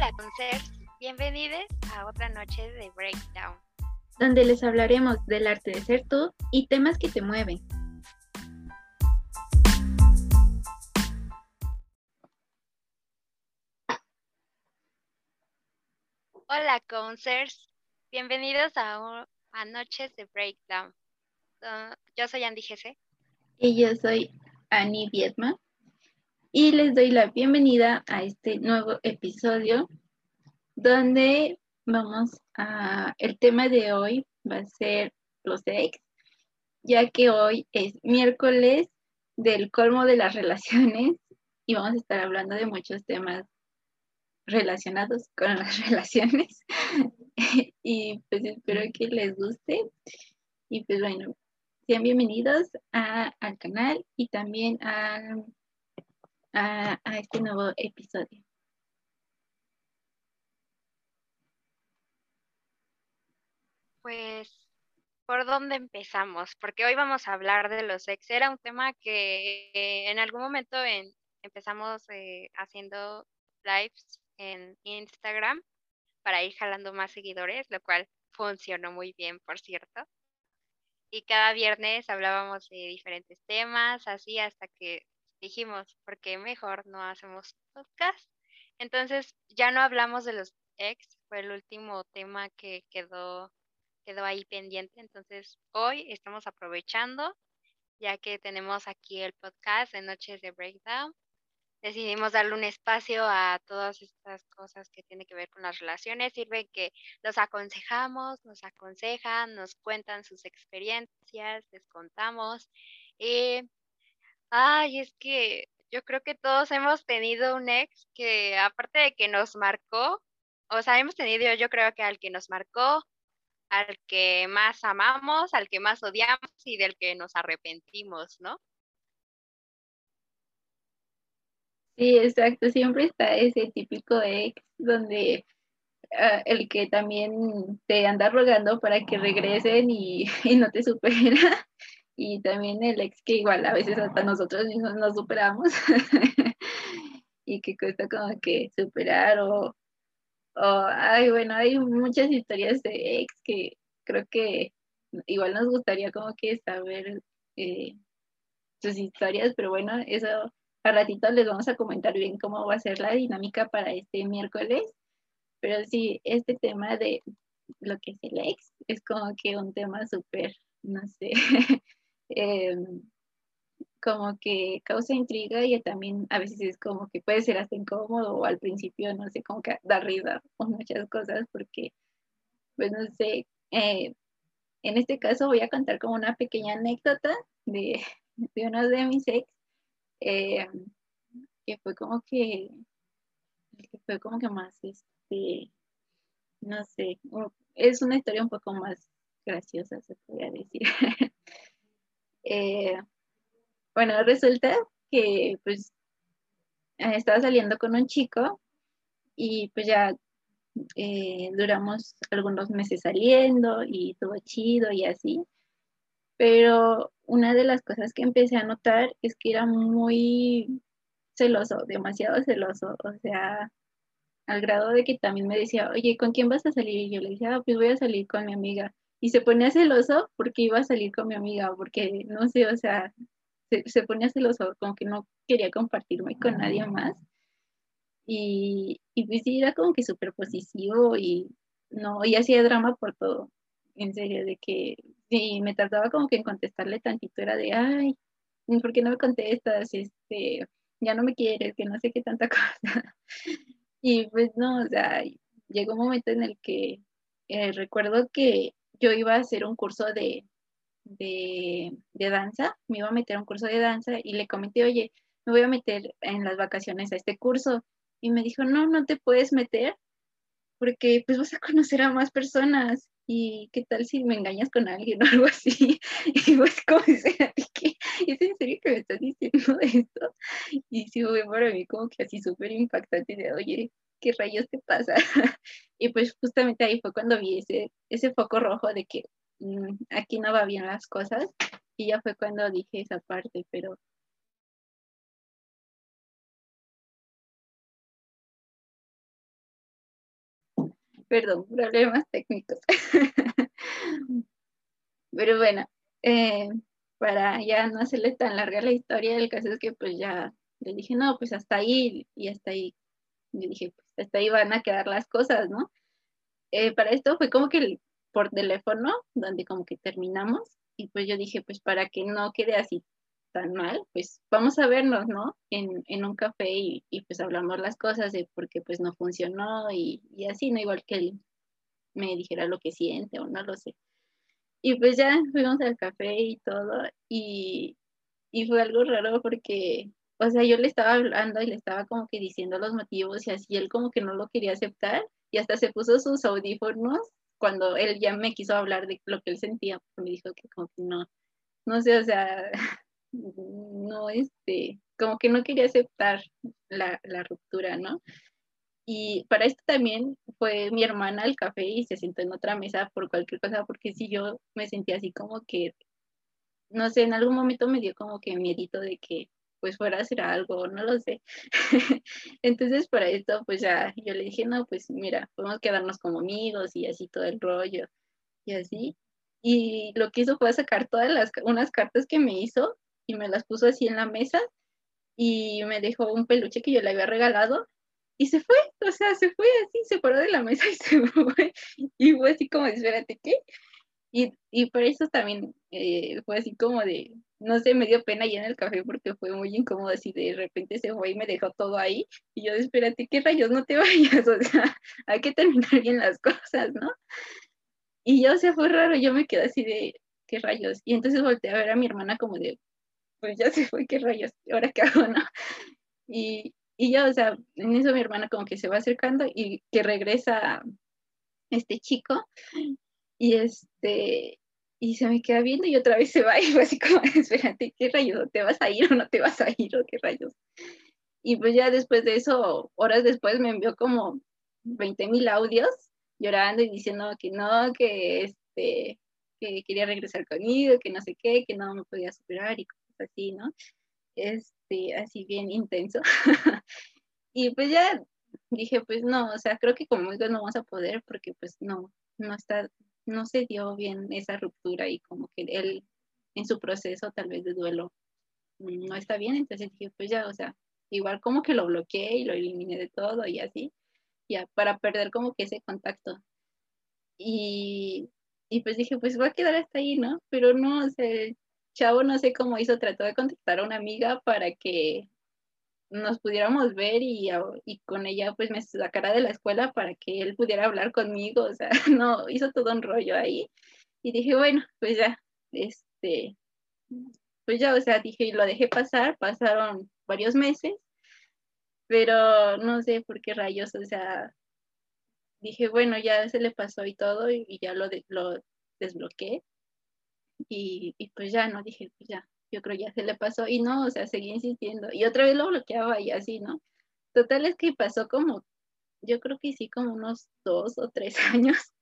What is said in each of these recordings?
Hola, concers. Bienvenidos a otra noche de Breakdown. donde les hablaremos del arte de ser tú y temas que te mueven. Hola, concers. Bienvenidos a, un- a Noches de Breakdown. Ah, yo soy Andy GC. Y yo soy Annie Viedma y les doy la bienvenida a este nuevo episodio donde vamos a... El tema de hoy va a ser los ex, ya que hoy es miércoles del colmo de las relaciones y vamos a estar hablando de muchos temas relacionados con las relaciones. Y pues espero que les guste. Y pues bueno, sean bienvenidos a- al canal y también al- a, este nuevo episodio. Pues, ¿por dónde empezamos? Porque hoy vamos a hablar de los ex. Era un tema que eh, en algún momento en- empezamos eh, haciendo lives en Instagram para ir jalando más seguidores, lo cual funcionó muy bien, por cierto. Y cada viernes hablábamos de diferentes temas, así hasta que dijimos, ¿por qué mejor no hacemos podcast? Entonces ya no hablamos de los ex, fue el último tema que quedó, quedó ahí pendiente. Entonces hoy estamos aprovechando, ya que tenemos aquí el podcast de Noches de Breakdown. Decidimos darle un espacio a todas estas cosas que tienen que ver con las relaciones. Sirve que los aconsejamos, nos aconsejan, nos cuentan sus experiencias, les contamos. Y, ay, es que yo creo que todos hemos tenido un ex que aparte de que nos marcó, o sea, hemos tenido yo creo que al que nos marcó, al que más amamos, al que más odiamos y del que nos arrepentimos, ¿no? Sí, exacto, siempre está ese típico ex donde ah, el que también te anda rogando para que regresen y, y no te supera. Y también el ex que igual a veces hasta nosotros mismos nos superamos y que cuesta como que superar o, o, ay, bueno, hay muchas historias de ex que creo que igual nos gustaría como que saber eh, sus historias, pero bueno, eso a ratito les vamos a comentar bien cómo va a ser la dinámica para este miércoles. Pero sí, este tema de lo que es el ex es como que un tema súper, no sé, em, como que causa intriga y también a veces es como que puede ser hasta incómodo o al principio, no sé, como que da risa o muchas cosas porque, pues no sé, eh, en este caso voy a contar como una pequeña anécdota de, de uno de mis ex, eh, que fue como que, que fue como que más, este, no sé, es una historia un poco más graciosa, se podría decir. Eh, bueno, resulta que pues eh, estaba saliendo con un chico y pues ya eh, duramos algunos meses saliendo y todo chido y así. Pero una de las cosas que empecé a notar es que era muy celoso, demasiado celoso, o sea, al grado de que también me decía, oye, ¿con quién vas a salir? Y yo le decía, ah, pues voy a salir con mi amiga. Y se ponía celoso porque iba a salir con mi amiga, porque no sé, o sea, se, se ponía celoso, como que no quería compartirme con nadie más. Y, y pues sí, era como que súper posesivo y no, y hacía drama por todo, en serio, de que sí, me tardaba como que en contestarle tantito, era de, ay, ¿por qué no me contestas? Este, ya no me quieres, que no sé qué tanta cosa. Y pues no, o sea, llegó un momento en el que eh, recuerdo que yo iba a hacer un curso de, de, de danza, me iba a meter a un curso de danza y le comenté, oye, me voy a meter en las vacaciones a este curso. Y me dijo, no, no te puedes meter porque pues vas a conocer a más personas. ¿Y qué tal si me engañas con alguien o algo así? Y pues como. ¿es en serio que me estás diciendo esto? Y sí fue para mí como que así súper impactante de, oye, ¿qué rayos te pasa? Y pues justamente ahí fue cuando vi ese, ese foco rojo de que mm, aquí no va bien las cosas. Y ya fue cuando dije esa parte, pero Perdón, problemas técnicos. Pero bueno, eh, para ya no hacerle tan larga la historia, el caso es que pues ya le dije, no, pues hasta ahí y hasta ahí. Yo dije, pues hasta ahí van a quedar las cosas, ¿no? Eh, para esto fue como que por teléfono, donde como que terminamos, y pues yo dije, pues para que no quede así tan mal, pues vamos a vernos, ¿no? En, en un café y, y, pues hablamos las cosas de por qué pues no funcionó y, y, así, ¿no? Igual que él me dijera lo que siente o no lo sé. Y pues ya fuimos al café y todo y, y fue algo raro porque, o sea, yo le estaba hablando y le estaba como que diciendo los motivos y así, él como que no lo quería aceptar y hasta se puso sus audífonos cuando él ya me quiso hablar de lo que él sentía, porque me dijo que como que no, no sé, o sea, no, este, como que no quería aceptar la, la ruptura, ¿no? Y para esto también fue mi hermana al café y se sentó en otra mesa por cualquier cosa, porque si yo me sentía así como que, no sé, en algún momento me dio como que miedito de que pues fuera a hacer algo, no lo sé. Entonces para esto pues ya yo le dije, no, pues mira, podemos quedarnos como amigos y así todo el rollo y así. Y lo que hizo fue sacar todas las, unas cartas que me hizo y me las puso así en la mesa y me dejó un peluche que yo le había regalado y se fue, o sea, se fue así, se paró de la mesa y se fue. Y fue así como, espérate, ¿qué? Y, y por eso también eh, fue así como de, no sé, me dio pena ahí en el café porque fue muy incómodo así de repente se fue y me dejó todo ahí. Y yo, espérate, ¿qué rayos? No te vayas, o sea, hay que terminar bien las cosas, ¿no? Y yo, o sea, fue raro, yo me quedé así de, ¿qué rayos? Y entonces volteé a ver a mi hermana como de, pues ya se fue, ¿qué rayos? ¿Ahora qué hago, no? Y, y yo, o sea, en eso mi hermana como que se va acercando y que regresa este chico y este, y se me queda viendo y otra vez se va y fue así como, espérate, ¿qué rayos? ¿Te vas a ir o no te vas a ir o qué rayos? Y pues ya después de eso, horas después me envió como 20 mil audios llorando y diciendo que no, que este, que quería regresar conmigo, que no sé qué, que no me podía superar y cosas así, ¿no? Este, así bien intenso. y pues ya dije, pues no, o sea, creo que como digo, no vamos a poder porque pues no, no está no se dio bien esa ruptura y como que él en su proceso tal vez de duelo no está bien, entonces dije, pues ya, o sea, igual como que lo bloqueé y lo eliminé de todo y así, ya, para perder como que ese contacto. Y, y pues dije, pues voy a quedar hasta ahí, ¿no? Pero no, o sea, chavo no sé cómo hizo, trató de contactar a una amiga para que nos pudiéramos ver y, y, con ella pues me sacara de la escuela para que él pudiera hablar conmigo, o sea, no, hizo todo un rollo ahí. Y dije, bueno, pues ya, este, pues ya, o sea, dije, y lo dejé pasar, pasaron varios meses, pero no sé por qué rayos, o sea, dije, bueno, ya se le pasó y todo, y, ya lo, lo desbloqueé. Y, y pues ya, no, dije, pues ya, yo creo ya se le pasó y no, o sea, seguí insistiendo y otra vez lo bloqueaba y así, ¿no? Total es que pasó como, yo creo que sí, como unos dos o tres años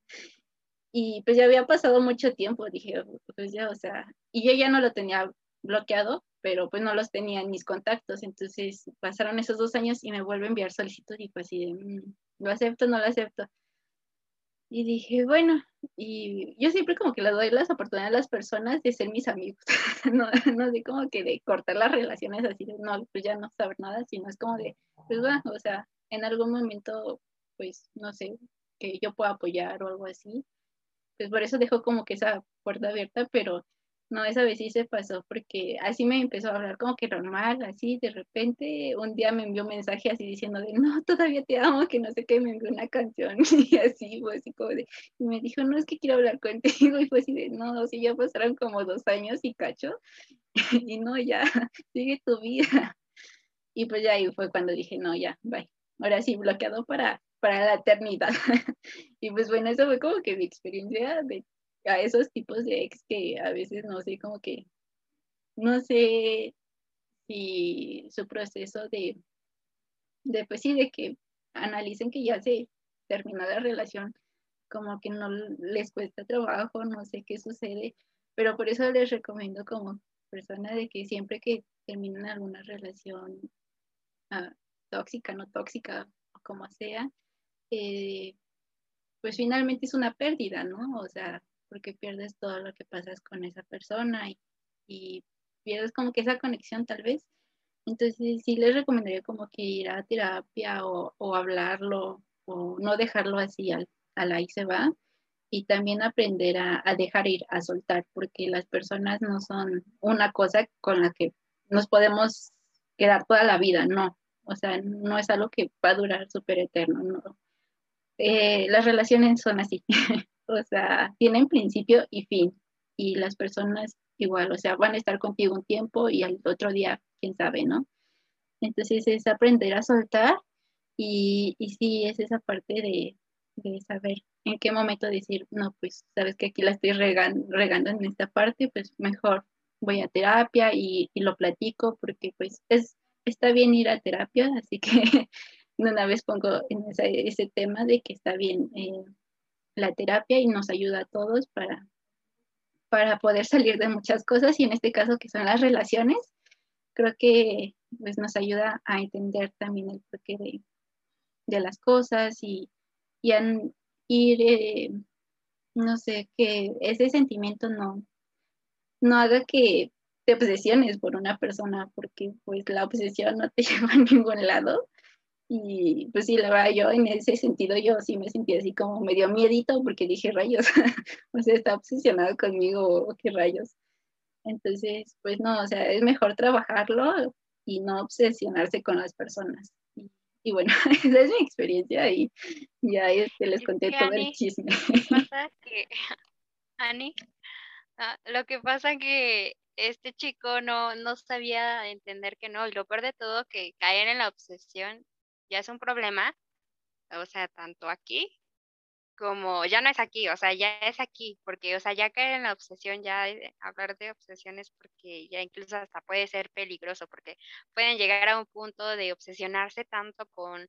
y pues ya había pasado mucho tiempo, dije, pues ya, o sea, y yo ya no lo tenía bloqueado, pero pues no los tenía en mis contactos, entonces pasaron esos dos años y me vuelve a enviar solicitud y pues así de, mm, lo acepto, no lo acepto. Y dije, bueno, y yo siempre como que le doy las oportunidades a las personas de ser mis amigos, no, no sé como que de cortar las relaciones así, de, no, pues ya no saber nada, sino es como de, pues bueno, o sea, en algún momento, pues no sé, que yo pueda apoyar o algo así, pues por eso dejo como que esa puerta abierta, pero no, esa vez sí se pasó porque así me empezó a hablar como que normal, así de repente un día me envió un mensaje así diciendo de no, todavía te amo, que no sé qué, me envió una canción y así, fue así como de, y me dijo, no, es que quiero hablar contigo y fue así de, no, sí, ya pasaron como dos años y cacho y no, ya, sigue tu vida. Y pues ya ahí fue cuando dije, no, ya, bye. Ahora sí, bloqueado para, para la eternidad. y pues bueno, eso fue como que mi experiencia de a esos tipos de ex que a veces no sé, como que no sé si su proceso de, de pues sí, de que analicen que ya se terminó la relación, como que no les cuesta trabajo, no sé qué sucede, pero por eso les recomiendo como persona de que siempre que terminen alguna relación ah, tóxica, no tóxica, como sea, eh, pues finalmente es una pérdida, ¿no? O sea, porque pierdes todo lo que pasas con esa persona y, y pierdes como que esa conexión tal vez. Entonces sí les recomendaría como que ir a terapia o, o hablarlo o no dejarlo así al, al ahí se va y también aprender a, a, dejar ir, a soltar, porque las personas no son una cosa con la que nos podemos quedar toda la vida, no. O sea, no es algo que va a durar súper eterno, no. Eh, las relaciones son así, o sea, tienen principio y fin, y las personas igual, o sea, van a estar contigo un tiempo y al otro día, quién sabe, ¿no? Entonces es aprender a soltar y, y sí, es esa parte de, de saber en qué momento decir, no, pues sabes que aquí la estoy regando, regando en esta parte, pues mejor voy a terapia y, y, lo platico porque pues es, está bien ir a terapia, así que una vez pongo en ese tema de que está bien eh, la terapia y nos ayuda a todos para, para poder salir de muchas cosas y en este caso que son las relaciones, creo que pues, nos ayuda a entender también el porqué de, las cosas y, y a ir, eh, no sé, que ese sentimiento no, no haga que te obsesiones por una persona, porque pues la obsesión no te lleva a ningún lado. Y pues sí, la verdad, yo en ese sentido, yo sí me sentí así como medio miedito porque dije rayos, o sea, está obsesionado conmigo, qué rayos. Entonces, pues no, o sea, es mejor trabajarlo y no obsesionarse con las personas. Y, y bueno, esa es mi experiencia y ya este, les conté todo Ani, el chisme. Pasa que, Ani, ah, lo que pasa que este chico no, no sabía entender que no, y lo peor de todo, que caer en la obsesión ya es un problema, o sea, tanto aquí como ya no es aquí, o sea, ya es aquí, porque, o sea, ya caer en la obsesión, ya hablar de obsesiones, porque ya incluso hasta puede ser peligroso, porque pueden llegar a un punto de obsesionarse tanto con,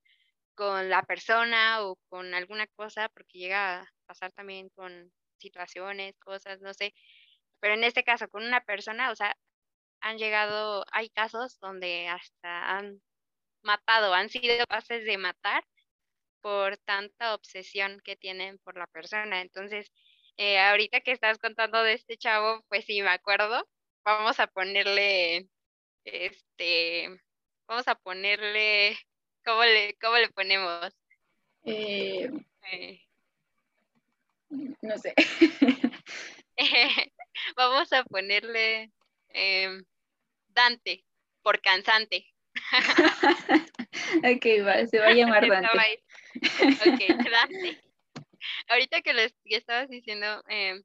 con la persona o con alguna cosa, porque llega a pasar también con situaciones, cosas, no sé, pero en este caso con una persona, o sea, han llegado, hay casos donde hasta han matado, han sido capaces de matar por tanta obsesión que tienen por la persona. Entonces, eh, ahorita que estás contando de este chavo, pues sí, me acuerdo. Vamos a ponerle, este, vamos a ponerle, ¿cómo le, cómo le ponemos? Eh, Eh, no sé. vamos a ponerle em, Dante, por cansante. ok, va, se va a llamar Dante. ahí. Ok, Dante. Ahorita que les que estabas diciendo, em,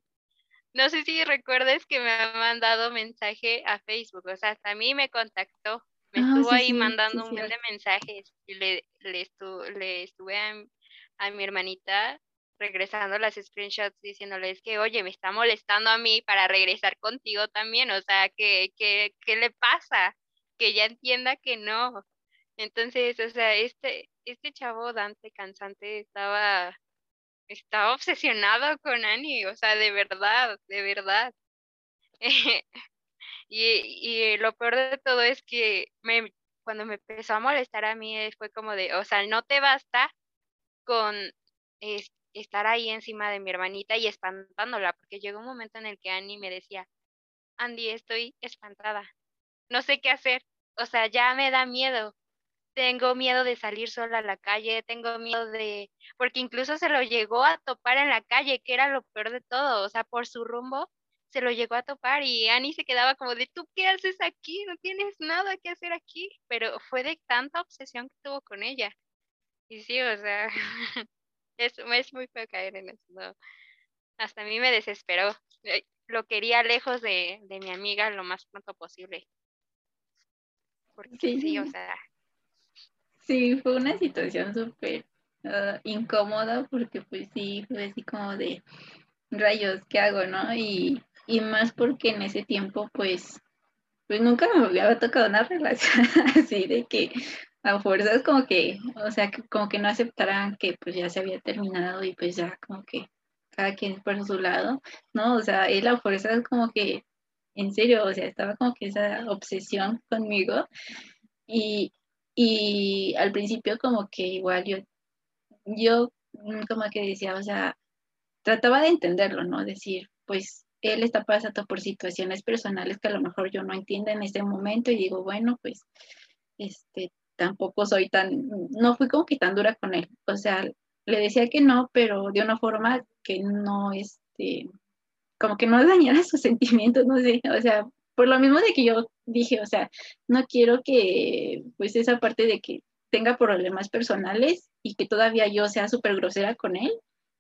no sé si recuerdes que me ha mandado mensaje a Facebook, o sea, hasta a mí me contactó, me Ah, estuvo sí, ahí sí, mandando sí, un buen de mensajes y le, le, estu- le estuve a, a mi hermanita regresando las screenshots diciéndoles que, oye, me está molestando a mí para regresar contigo también, o sea, que, que, ¿qué le pasa? Que ya entienda que no. Entonces, o sea, este, este chavo Dante Cansante estaba, estaba obsesionado con Annie, o sea, de verdad, de verdad. Y, y lo peor de todo es que me, cuando me empezó a molestar a mí eh, fue como de, o sea, no te basta con es- estar ahí encima de mi hermanita y espantándola, porque llegó un momento en el que Annie me decía, Andy, estoy espantada, no sé qué hacer, o sea, ya me da miedo, tengo miedo de salir sola a la calle, tengo miedo de, porque incluso se lo llegó a topar en la calle, que era lo peor de todo, o sea, por su rumbo se lo llegó a topar y Annie se quedaba como de, ¿tú qué haces aquí? No tienes nada que hacer aquí, pero fue de tanta obsesión que tuvo con ella. Y sí, o sea, es, es muy feo caer en eso. Hasta a mí me desesperó. Lo quería lejos de, de mi amiga lo más pronto posible, porque sí, o Sí, sea, sí, fue una situación súper ah, incómoda porque pues sí, fue así como de rayos, ¿qué hago, no? Y, y más porque en ese tiempo pues, pues nunca me había tocado una relación así de que a fuerzas como que, o sea, como que no aceptaran que pues ya se había terminado y pues ya como que cada quien por su lado, ¿no? O sea, él a fuerzas como que, en serio, o sea, estaba como que esa obsesión conmigo y, y al principio como que igual yo, yo mm, como que decía, o sea, trataba de entenderlo, ¿no? Decir, pues él está pasando por situaciones personales que a lo mejor yo no entiendo en ese momento y digo, bueno, pues, este, tampoco soy tan, no fui como que tan dura con él, o sea, le decía que no, pero de una forma que no, este, como que no dañara sus sentimientos, no sé, o sea, por lo mismo de que yo dije, o sea, no quiero que, pues esa parte de que tenga problemas personales y que todavía yo sea súper grosera con él,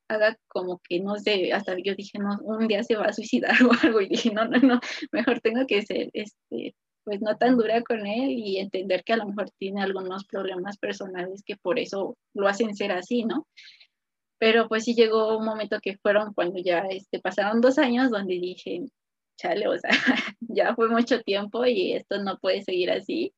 haga como que no sé, hasta yo dije, no, un día se va a suicidar o algo y dije, no, no, no, mejor tengo que ser, este, pues no tan dura con él y entender que a lo mejor tiene algunos problemas personales que por eso lo hacen ser así, ¿no? Pero pues sí llegó un momento que fueron cuando ya este, pasaron dos años donde dije, chale, o sea, ya fue mucho tiempo y esto no puede seguir así,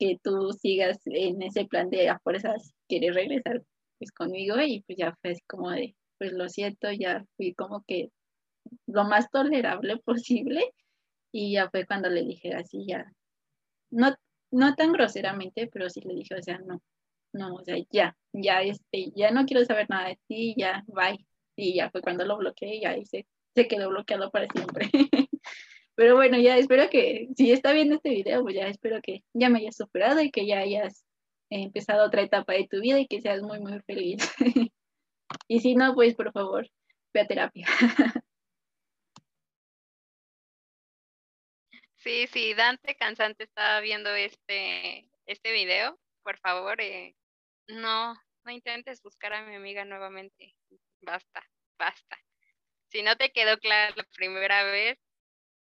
que tú sigas en ese plan de a fuerzas querer regresar pues conmigo y pues ya fue así como de, pues lo siento, ya fui como que lo más tolerable posible y ya fue cuando le dije así, ya, no, no tan groseramente, pero sí le dije, o sea, no, no, o sea, ya, ya, este, ya no quiero saber nada de ti, ya, bye. Y ya fue cuando lo bloqueé y ahí se, quedó bloqueado para siempre. Pero bueno, ya espero que, si está viendo este video, pues ya espero que ya me hayas superado y que ya hayas empezado otra etapa de tu vida y que seas muy, muy feliz. y si no, pues por favor, ve a terapia. Sí, sí, Dante Cansante estaba viendo este, este video. Por favor, eh, no, no intentes buscar a mi amiga nuevamente. Basta, basta. Si no te quedó claro la primera vez,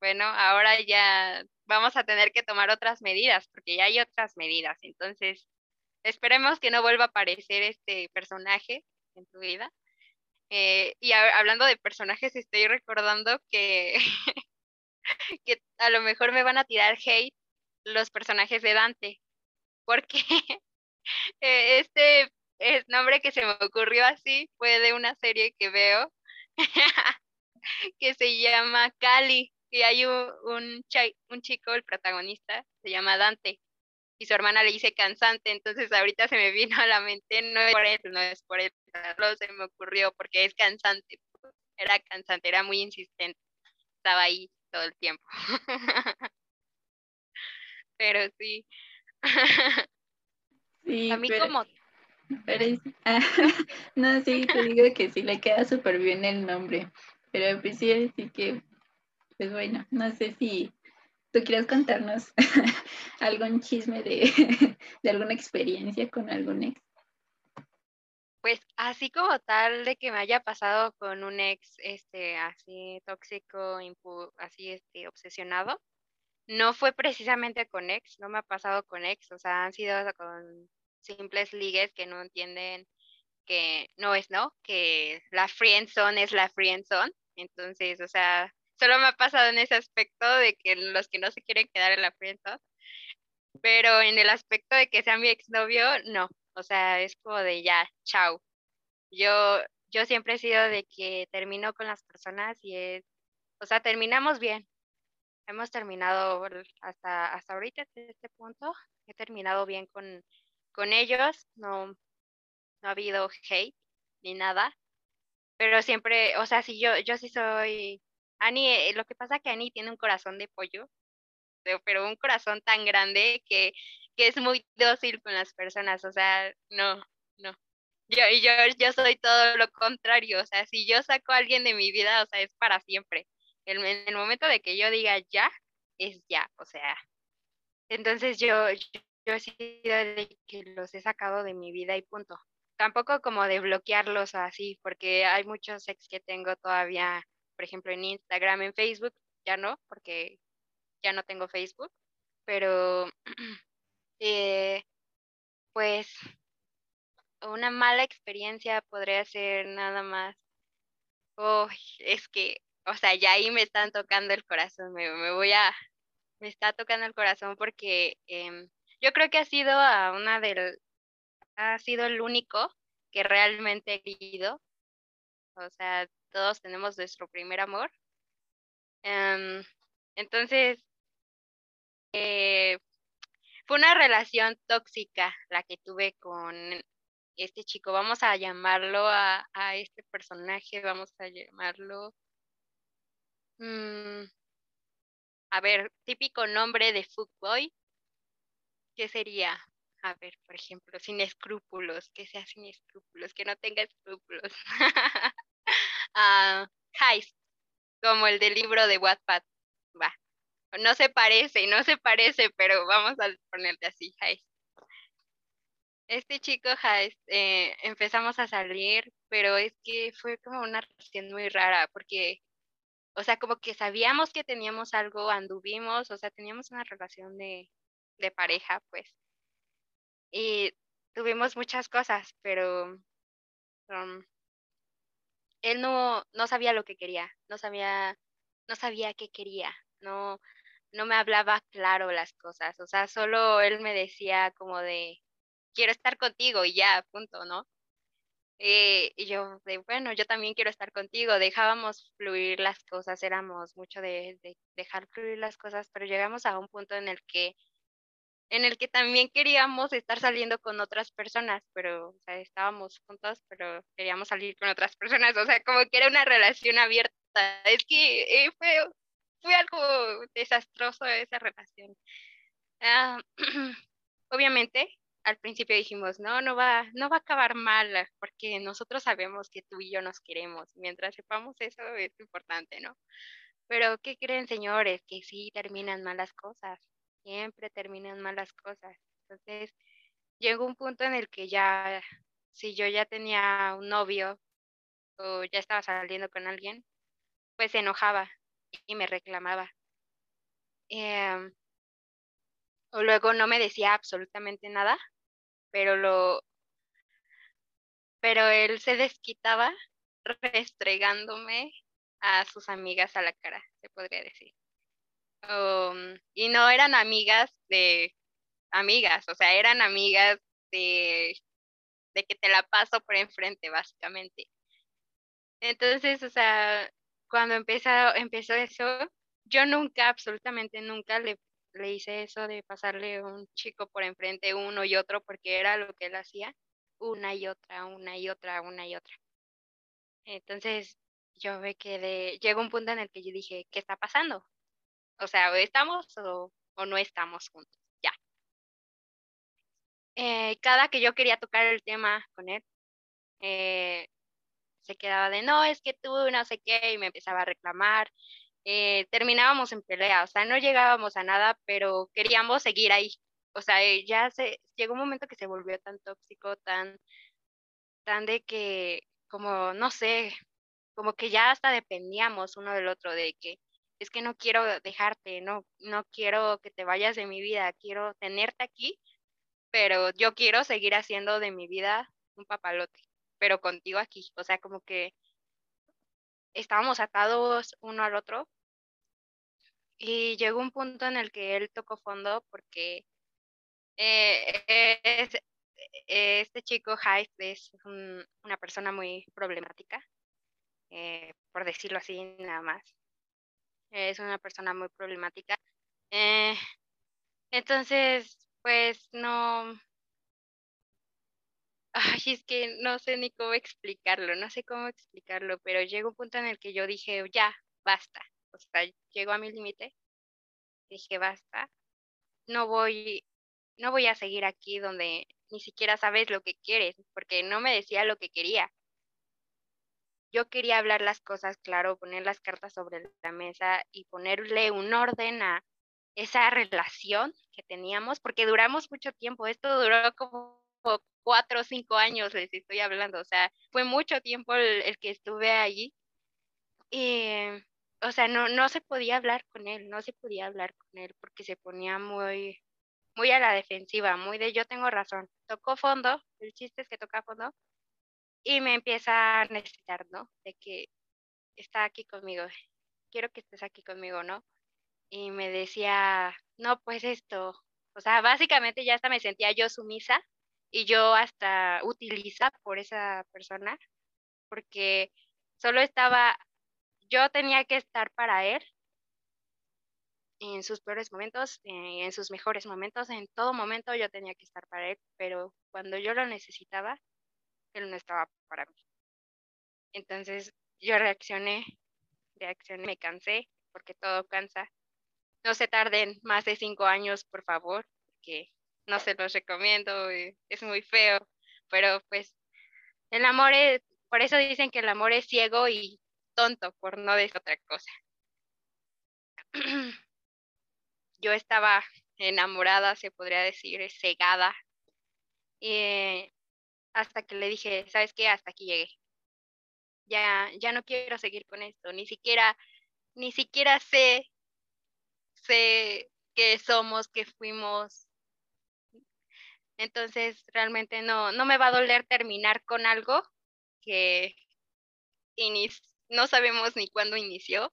bueno, ahora ya vamos a tener que tomar otras medidas, porque ya hay otras medidas. Entonces, esperemos que no vuelva a aparecer este personaje en tu vida. Eh, y hablando de personajes, estoy recordando que que a lo mejor me van a tirar hate los personajes de Dante, porque eh, este nombre que se me ocurrió así fue de una serie que veo que se llama Cali y hay un, un, un chico, el protagonista, se llama Dante y su hermana le dice cansante, entonces ahorita se me vino a la mente, no es por él, no es por él, se me ocurrió porque es cansante, era cansante, era muy insistente, estaba ahí todo el tiempo. pero sí. Sí a mí como... no, sí, te digo que sí le queda súper bien el nombre, pero pues sí, así que, pues bueno, no sé si tú quieres contarnos algún chisme de, de alguna experiencia con algún ex. Pues así como tal de que me haya pasado con un ex este así tóxico, así este obsesionado, no fue precisamente con ex, no me ha pasado con ex, o sea, han sido con simples ligues que no entienden que no es no, que la friendzone es la friendzone, entonces, o sea, solo me ha pasado en ese aspecto de que los que no se quieren quedar en la friendzone, pero en el aspecto de que sea mi exnovio, no, o sea, es como de ya, chao. Yo, yo siempre he sido de que termino con las personas y es, o sea, terminamos bien. Hemos terminado hasta, hasta ahorita, hasta este punto, he terminado bien con, con ellos, no, no ha habido hate ni nada, pero siempre, o sea, si yo, yo sí soy, Ani, eh, lo que pasa es que Ani tiene un corazón de pollo, pero un corazón tan grande que que es muy dócil con las personas, o sea, no, no. Yo, yo, yo soy todo lo contrario, o sea, si yo saco a alguien de mi vida, o sea, es para siempre. En el, momento de que yo diga ya, es ya, o sea. Entonces yo, yo, he sido de que los he sacado de mi vida y punto. Tampoco como de bloquearlos así, porque hay muchos ex que tengo todavía, por ejemplo, en Instagram, en Facebook, ya no, porque ya no tengo Facebook, pero Eh, pues una mala experiencia podría ser nada más. Oh, es que, o sea, ya ahí me están tocando el corazón, me, me voy a, me está tocando el corazón porque em, yo creo que ha sido a una del, ha sido el único que realmente he querido. O sea, todos tenemos nuestro primer amor. Em, entonces, eh, fue una relación tóxica la que tuve con, este chico, vamos a llamarlo a, a este personaje, vamos a llamarlo... Mm, a ver, típico nombre de Footboy, ¿qué sería? A ver, por ejemplo, sin escrúpulos, que sea sin escrúpulos, que no tenga escrúpulos. uh, heist, como el del libro de Wattpad. Va. No se parece, no se parece, pero vamos a ponerle así, heist. Este chico heist, eh, empezamos a salir, pero es que fue como una relación muy rara, porque, o sea, como que sabíamos que teníamos algo, anduvimos, o sea, teníamos una relación de, de pareja, pues. Y tuvimos muchas cosas, pero um, él no, no sabía lo que quería, no sabía, no sabía qué quería, no, no me hablaba claro las cosas, o sea, solo él me decía como de, quiero estar contigo y ya, punto, ¿no? Eh, y yo, de, bueno, yo también quiero estar contigo, dejábamos fluir las cosas, éramos mucho de, de dejar fluir las cosas, pero llegamos a un punto en el que en el que también queríamos estar saliendo con otras personas, pero o sea, estábamos juntos, pero queríamos salir con otras personas, o sea, como que era una relación abierta. Es que eh, fue, fue algo desastroso esa relación. Ah, obviamente, al principio dijimos, no, no va, no va a acabar mal, porque nosotros sabemos que tú y yo nos queremos. Mientras sepamos eso, es importante, ¿no? Pero, ¿qué creen, señores? Que sí terminan malas cosas siempre terminan malas cosas. Entonces, llegó un punto en el que ya, si yo ya tenía un novio o ya estaba saliendo con alguien, pues se enojaba y me reclamaba. Em, o luego no me decía absolutamente nada, pero lo pero él se desquitaba restregándome a sus amigas a la cara, se podría decir. Um, y no eran amigas de amigas, o sea, eran amigas de, de que te la paso por enfrente, básicamente. Entonces, o sea, cuando empezó, empezó eso, yo nunca, absolutamente nunca le, le hice eso de pasarle un chico por enfrente uno y otro, porque era lo que él hacía, una y otra, una y otra, una y otra. Entonces, yo me quedé, llegó un punto en el que yo dije, ¿qué está pasando? O sea, o estamos o, no estamos juntos, ya. Eh, cada que yo quería tocar el tema con él, eh, se quedaba de, no, es que tú no sé qué, y me empezaba a reclamar. Eh, terminábamos en pelea, o sea, no llegábamos a nada, pero queríamos seguir ahí. O sea, ya se llegó un momento que se volvió tan tóxico, tan, tan de que, como, no sé, como que ya hasta dependíamos uno del otro, de que es que no quiero dejarte, no, no quiero que te vayas de mi vida, quiero tenerte aquí, pero yo quiero seguir haciendo de mi vida un papalote, pero contigo aquí, o sea, como que estábamos atados uno al otro y llegó un punto en el que él tocó fondo porque eh, este chico Heist es una persona muy problemática, eh, por decirlo así nada más es una persona muy problemática. Eh, entonces, pues no, ay, es que no sé ni cómo explicarlo, no sé cómo explicarlo, pero llegó un punto en el que yo dije, ya, basta, o sea, llegó a mi límite, dije, basta, no voy, no voy a seguir aquí donde ni siquiera sabes lo que quieres, porque no me decía lo que quería. Yo quería hablar las cosas claro, poner las cartas sobre la mesa y ponerle un orden a esa relación que teníamos, porque duramos mucho tiempo, esto duró como cuatro o cinco años, les estoy hablando, o sea, fue mucho tiempo el, que estuve allí. Y, o sea, no, no se podía hablar con él, no se podía hablar con él porque se ponía muy, muy a la defensiva, muy de yo tengo razón. Tocó fondo, el chiste es que toca fondo, y me empieza a necesitar, ¿no? De que está aquí conmigo, quiero que estés aquí conmigo, ¿no? Y me decía, no, pues esto, o sea, básicamente ya hasta me sentía yo sumisa y yo hasta utiliza por esa persona, porque solo estaba, yo tenía que estar para él en sus peores momentos, eh, en sus mejores momentos, en todo momento yo tenía que estar para él, pero cuando yo lo necesitaba, él no estaba para mí. Entonces yo reaccioné, reaccioné, me cansé, porque todo cansa. No se tarden más de cinco años, por favor, que no se los recomiendo, eh, es muy feo, pero pues el amor es, por eso dicen que el amor es ciego y tonto, por no decir otra cosa. Yo estaba enamorada, se podría decir, cegada, eh, hasta que le dije, ¿sabes qué? Hasta aquí llegué. Ya, ya no quiero seguir con esto, ni siquiera, ni siquiera sé, sé que somos, que fuimos. Entonces, realmente no, no me va a doler terminar con algo que no sabemos ni cuándo inició,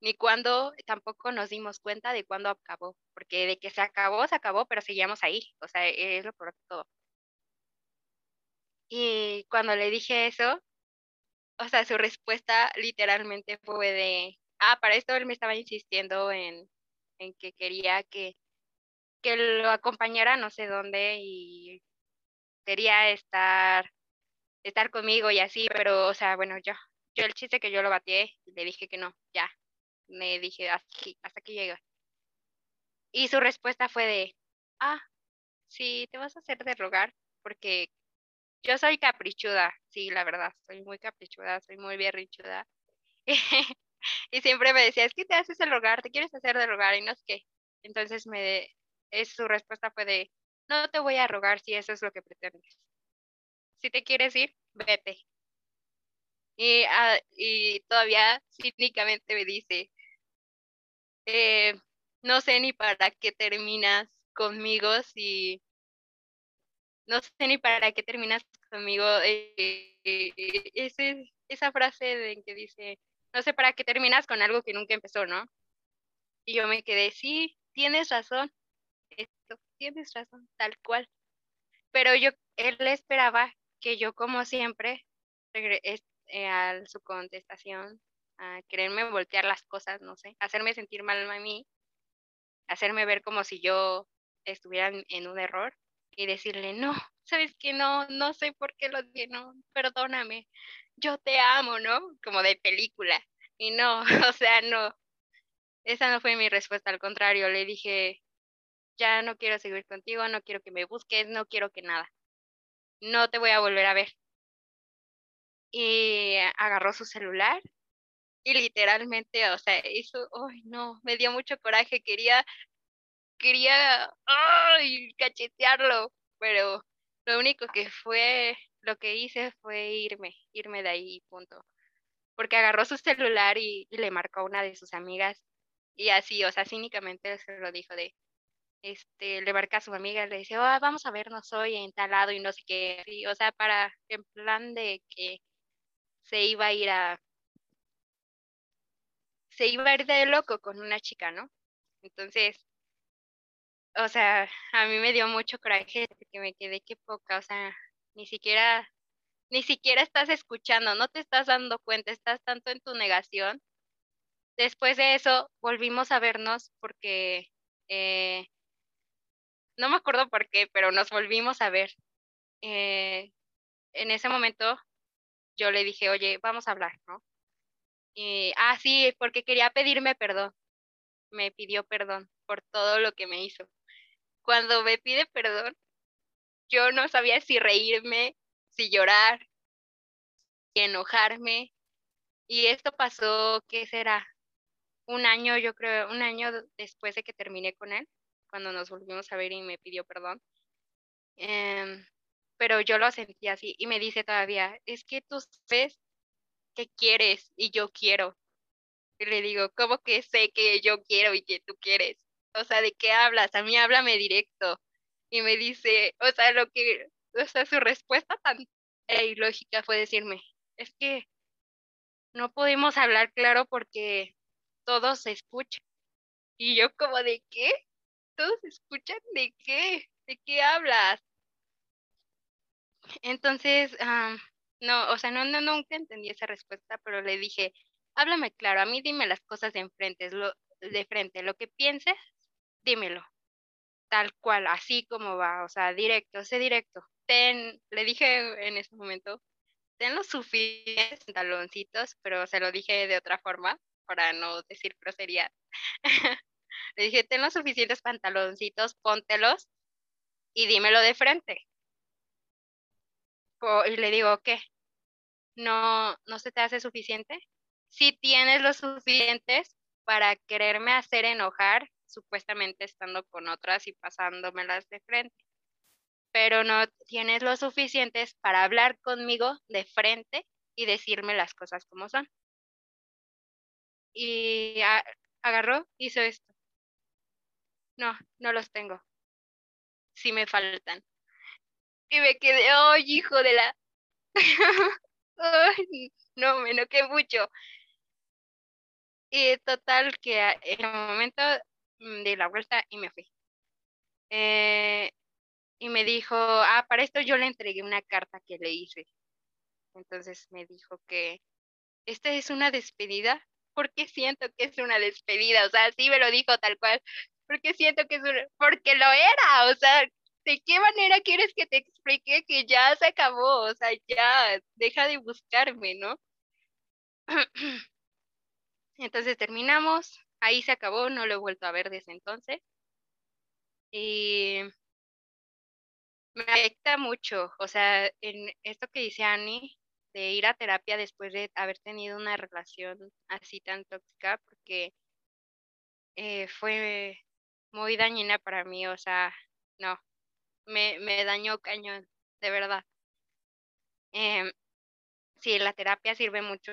ni cuándo tampoco nos dimos cuenta de cuándo acabó, porque de que se acabó, se acabó, pero seguíamos ahí, o sea, es lo por todo. Y cuando le dije eso, o sea, su respuesta literalmente fue de, ah, para esto él me estaba insistiendo en, en que quería que, que lo acompañara no sé dónde y quería estar, estar conmigo y así, pero, o sea, bueno, yo, yo el chiste que yo lo batí y le dije que no, ya, me dije, hasta aquí, hasta aquí llega. Y su respuesta fue de, ah, sí, te vas a hacer de rogar porque yo soy caprichuda, sí, la verdad, soy muy caprichuda, soy muy berrichuda. y siempre me decía, es que te haces el rogar, te quieres hacer de rogar y no es que. Entonces me es, su respuesta fue de, no te voy a rogar si eso es lo que pretendes. Si te quieres ir, vete. Y, ah, y todavía cínicamente me dice, eh, no sé ni para qué terminas conmigo si no sé ni para qué terminas conmigo. Eh, eh, esa frase de que dice, no sé para qué terminas con algo que nunca empezó, ¿no? Y yo me quedé, sí, tienes razón, tienes razón, tal cual. Pero yo, él esperaba que yo, como siempre, eh, a su contestación, a quererme voltear las cosas, no sé, hacerme sentir mal a mí, hacerme ver como si yo estuviera en un error y decirle, no, sabes que no, no sé por qué lo dije, no, perdóname, yo te amo, ¿no? Como de película. Y no, o sea, no, esa no fue mi respuesta, al contrario, le dije, ya no quiero seguir contigo, no quiero que me busques, no quiero que nada, no te voy a volver a ver. Y agarró su celular y literalmente, o sea, eso, ay, no, me dio mucho coraje, quería quería ay, cachetearlo, pero lo único que fue, lo que hice fue irme, irme de ahí, punto. Porque agarró su celular y, le marcó a una de sus amigas y así, o sea, cínicamente se lo dijo de, este, le marca a su amiga, le dice, oh, vamos a vernos hoy en tal lado y no sé qué, o sea, para, en plan de que se iba a ir a, se iba a ir de loco con una chica, ¿no? Entonces, o sea, a mí me dio mucho coraje que me quedé que poca, o sea, ni siquiera, ni siquiera estás escuchando, no te estás dando cuenta, estás tanto en tu negación. Después de eso, volvimos a vernos porque, eh, no me acuerdo por qué, pero nos volvimos a ver. Eh, en ese momento, yo le dije, oye, vamos a hablar, ¿no? Y, ah, sí, porque quería pedirme perdón. Me pidió perdón por todo lo que me hizo cuando me pide perdón, yo no sabía si reírme, si llorar, si enojarme. Y esto pasó, ¿qué será? Un año, yo creo, un año después de que terminé con él, cuando nos volvimos a ver y me pidió perdón. Em, pero yo lo sentí así y me dice todavía, es que tú sabes que quieres y yo quiero. Y le digo, ¿cómo que sé que yo quiero y que tú quieres? o sea, ¿de qué hablas? A mí háblame directo. Y me dice, o sea, lo que, o sea, su respuesta tan ilógica fue decirme, es que no podemos hablar claro porque todos se escuchan. Y yo como, ¿de qué? ¿Todos escuchan de qué? ¿De qué hablas? Entonces, no, o sea, no, no, nunca entendí esa respuesta, pero le dije, háblame claro, a mí dime las cosas de enfrente, lo, de frente, lo que pienses, dímelo, tal cual, así como va, o sea, directo, sé directo, ten, le dije en ese momento, ten los suficientes pantaloncitos, pero se lo dije de otra forma para no decir grosería. le dije, ten los suficientes pantaloncitos, póntelos y dímelo de frente. y le digo, ¿qué? ¿No, ¿No se te hace suficiente? Si tienes los suficientes para quererme hacer enojar, supuestamente estando con otras y pasándomelas de frente pero no tienes lo suficientes para hablar conmigo de frente y decirme las cosas como son. Y agarró, hizo esto. No, no los tengo. Sí me faltan. Y me quedé, ¡ay, hijo de la! no, me enoqué mucho. Y total que en el momento mm, de la vuelta y me fui. Eh, y me dijo, ah, para esto yo le entregué una carta que le hice. Entonces me dijo que esta es una despedida, porque siento que es una despedida, o sea, sí me lo dijo tal cual, porque siento que es una, porque lo era, o sea, ¿de qué manera quieres que te explique que ya se acabó? O sea, ya, deja de buscarme, ¿no? Entonces terminamos, ahí se acabó, no lo he vuelto a ver desde entonces. Y me afecta mucho, o sea, en esto que dice Annie, de ir a terapia después de haber tenido una relación así tan tóxica, porque eh, fue muy dañina para mí, o sea, no, me, me dañó cañón, de verdad. Eh, sí, la terapia sirve mucho,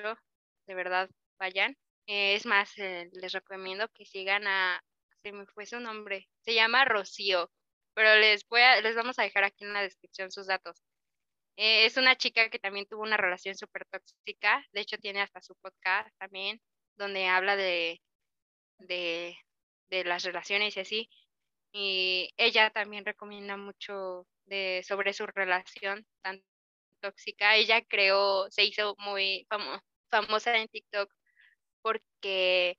de verdad, vayan. Eh, es más, eh, les recomiendo que sigan a, se me fue su nombre, se llama Rocío pero les voy a, les vamos a dejar aquí en la descripción sus datos. Eh, es una chica que también tuvo una relación súper tóxica, de hecho tiene hasta su podcast también, donde habla de, de, de las relaciones y así. Y ella también recomienda mucho de, sobre su relación tan tóxica. Ella creó, se hizo muy famosa en TikTok porque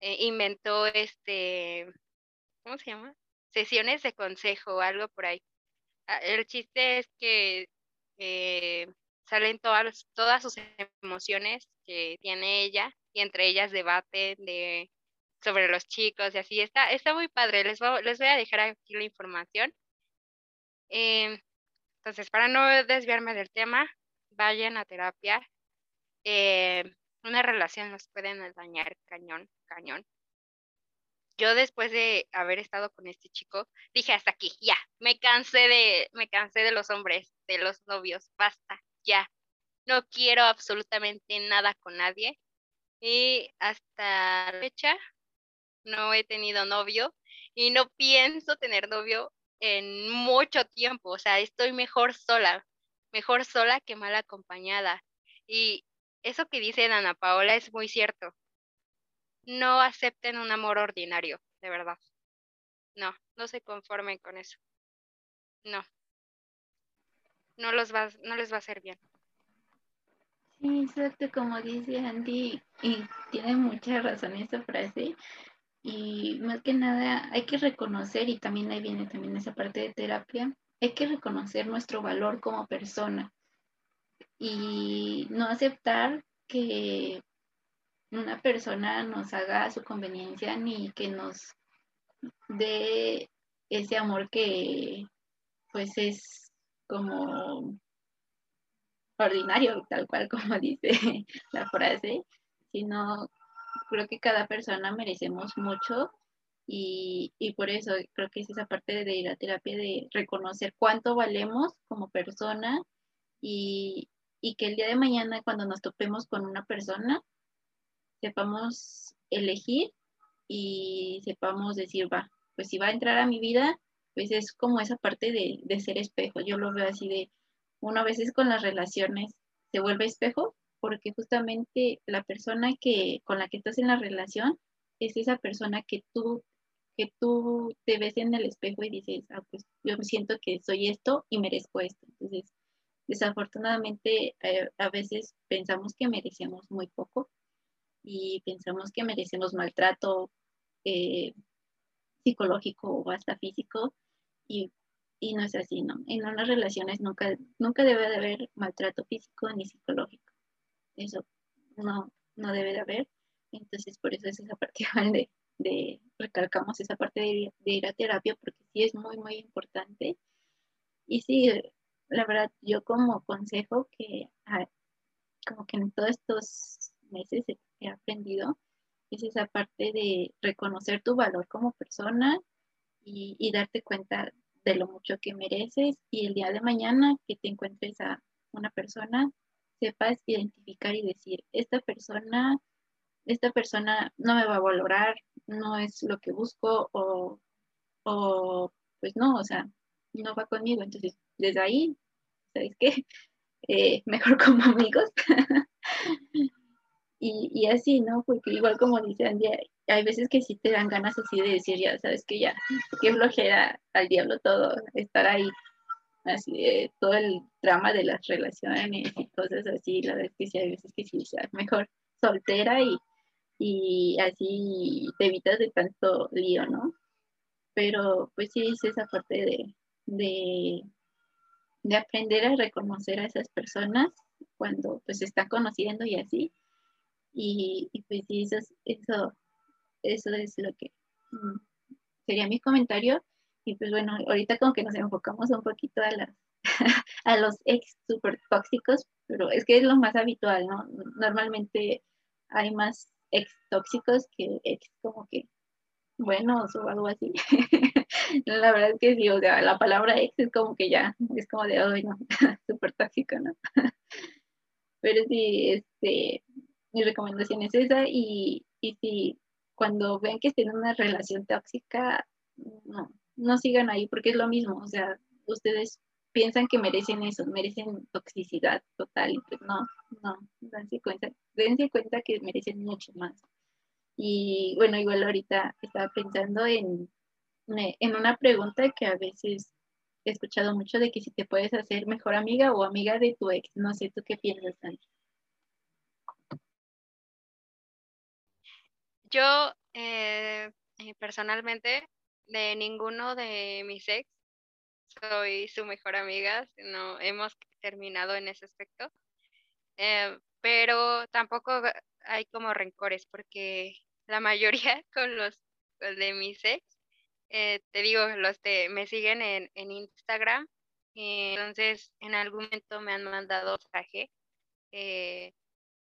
eh, inventó este, ¿cómo se llama? sesiones de consejo o algo por ahí. Ah, el chiste es que eh, salen todas, todas sus emociones que tiene ella y entre ellas debaten de, sobre los chicos y así. Está, está muy padre. Les, voy, les voy a dejar aquí la información. Em, entonces, para no desviarme del tema, vayan a terapia. Eh, una relación nos pueden dañar cañón, cañón yo después de haber estado con este chico, dije hasta aquí, ya, me cansé de, me cansé de los hombres, de los novios, basta, ya. No quiero absolutamente nada con nadie. Y hasta la fecha no he tenido novio y no pienso tener novio en mucho tiempo. O sea, estoy mejor sola, mejor sola que mal acompañada. Y eso que dice Ana Paola es muy cierto no acepten un amor ordinario, de verdad. No, no se conformen con eso. No. No, va, no les va a hacer bien. Sí, exacto, como dice Andy, y tiene mucha razón esa frase. Y más que nada hay que reconocer, y también ahí viene también esa parte de terapia, hay que reconocer nuestro valor como persona y no aceptar que una persona nos haga a su conveniencia ni que nos dé ese amor que pues es como ordinario, tal cual como dice la frase, sino creo que cada persona merecemos mucho y, por eso creo que es esa parte de ir a terapia de reconocer cuánto valemos como persona y, y que el día de mañana cuando nos topemos con una persona sepamos elegir y sepamos decir, va, pues si va a entrar a mi vida, pues es como esa parte de, de ser espejo. Yo lo veo así de, uno a veces con las relaciones se vuelve espejo porque justamente la persona que, con la que estás en la relación es esa persona que tú, que tú te ves en el espejo y dices, ah, pues yo siento que soy esto y merezco esto. Entonces, desafortunadamente, eh, a veces pensamos que merecemos muy poco y pensamos que merecemos maltrato eh, psicológico o hasta físico y, y no es así, ¿no? En unas relaciones nunca, nunca debe de haber maltrato físico ni psicológico. Eso no, no debe de haber. Entonces, por eso es esa parte de, de recalcamos esa parte de, ir a terapia, porque sí es muy, muy importante. Y sí, la verdad, yo como consejo que ah, como que en todos estos meses he aprendido es esa parte de reconocer tu valor como persona y darte cuenta de lo mucho que mereces y el día de mañana que te encuentres a una persona, sepas identificar y decir, esta persona, esta persona no me va a valorar, no es lo que busco o, o pues no, o sea, no va conmigo. Entonces, desde ahí, ¿sabes qué? Eh, mejor como amigos. y, y, así, ¿no? Porque igual como dice Andy, hay veces que sí te dan ganas así de decir, ya sabes que ya, qué flojera al diablo todo, estar ahí, así de todo el drama de las relaciones y cosas así, la verdad es que sí, hay veces que sí, o sea, mejor soltera y, y así te evitas de tanto lío, ¿no? Pero pues sí es esa parte de, de, de aprender a reconocer a esas personas cuando pues se están conociendo y así. Y, y pues sí, eso, eso eso es lo que mm, sería mi comentario. Y pues bueno, ahorita como que nos enfocamos un poquito a, las, a los ex super tóxicos, pero es que es lo más habitual, ¿no? Normalmente hay más ex tóxicos que ex como que buenos o algo así. la verdad es que sí, o sea, la palabra ex es como que ya, es como de, ay, no, súper tóxico, ¿no? pero sí, este, mi recomendación es esa y, y si cuando ven que tienen una relación tóxica, no, no sigan ahí porque es lo mismo, o sea, ustedes piensan que merecen eso, merecen toxicidad total y pues no, no, dense cuenta, dense cuenta que merecen mucho más. Y bueno, igual ahorita estaba pensando en, en una pregunta que a veces he escuchado mucho de que si te puedes hacer mejor amiga o amiga de tu ex, no sé tú qué piensas, Andy. Yo eh, eh, personalmente de ninguno de mis ex soy su mejor amiga, no hemos terminado en ese aspecto, eh, pero tampoco hay como rencores porque la mayoría con los de mis ex, te digo, los que me siguen en, en Instagram, entonces en algún momento me han mandado mensaje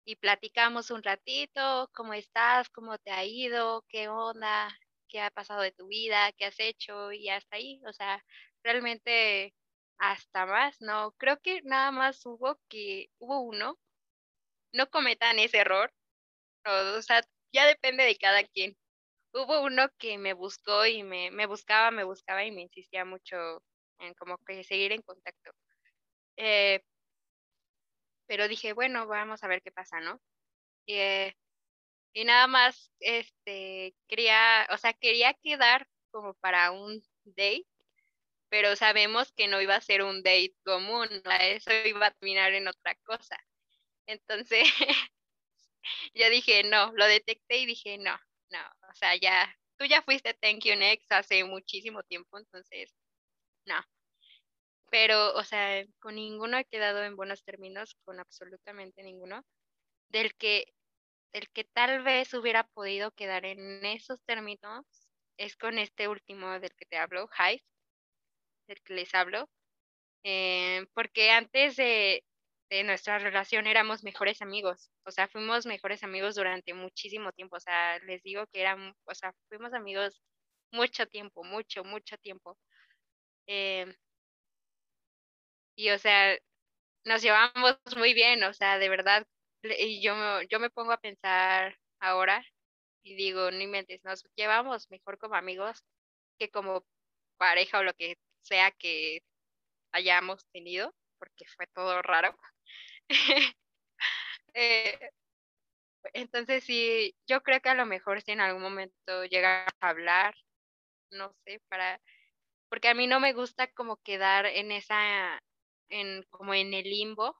y platicamos un ratito, cómo estás, cómo te ha ido, qué onda, qué ha pasado de tu vida, qué has hecho y hasta ahí, o sea, realmente hasta más, no, creo que nada más hubo que, hubo uno, no cometan ese error, o, sea, ya depende de cada quien. Hubo uno que me buscó y me, me buscaba, me buscaba y me insistía mucho en como que seguir en contacto. Eh, pero dije, bueno, vamos a ver qué pasa, ¿no? Eh, y nada más, este, quería, o sea, quería quedar como para un date, pero sabemos que no iba a ser un date común, eso iba a terminar en otra cosa. Entonces, yo dije, no, lo detecté y dije, no, no, o sea, ya, tú ya fuiste Thank You Next hace muchísimo tiempo, entonces, no, pero, o sea, con ninguno he quedado en buenos términos, con absolutamente ninguno, del que, del que tal vez hubiera podido quedar en esos términos es con este último del que te hablo, Hive, del que les hablo, eh, porque antes de, de nuestra relación éramos mejores amigos, o sea, fuimos mejores amigos durante muchísimo tiempo, o sea, les digo que eran, o sea, fuimos amigos mucho tiempo, mucho, mucho tiempo. Eh, y o sea, nos llevamos muy bien, o sea, de verdad, y yo, yo me pongo a pensar ahora y digo, no inventes, nos llevamos mejor como amigos que como pareja o lo que sea que hayamos tenido, porque fue todo raro. Eh, entonces sí, yo creo que a lo mejor si en algún momento llega a hablar, no sé, para, porque a mí no me gusta como quedar en esa en, como en el limbo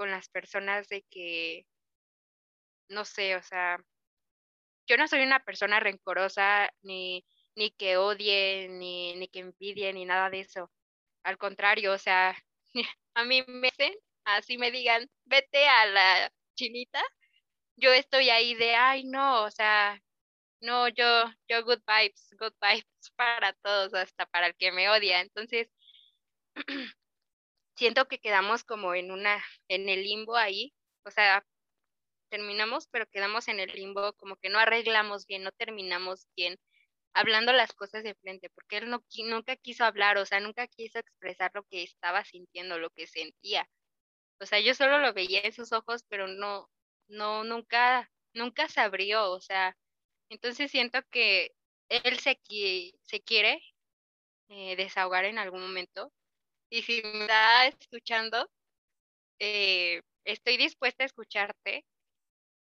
con las personas de que, no sé, o sea, yo no soy una persona rencorosa, ni, ni que odie, ni, ni que envidie, ni nada de eso. al contrario, o sea, a mí me dicen, así me digan, vete a la chinita, yo estoy ahí de, ay, no, o sea, no, yo, yo good vibes, good vibes para todos, hasta para el que me odia. Entonces, siento que quedamos como en una, en el limbo ahí, o sea, terminamos, pero quedamos en el limbo, como que no arreglamos bien, no terminamos bien, hablando las cosas de frente, porque él no, nunca quiso hablar, o sea, nunca quiso expresar lo que estaba sintiendo, lo que sentía. O sea, yo solo lo veía en sus ojos, pero no, no, nunca, nunca se abrió, o sea, entonces siento que él se, se quiere eh, desahogar en algún momento. Y si me está escuchando, eh, estoy dispuesta a escucharte,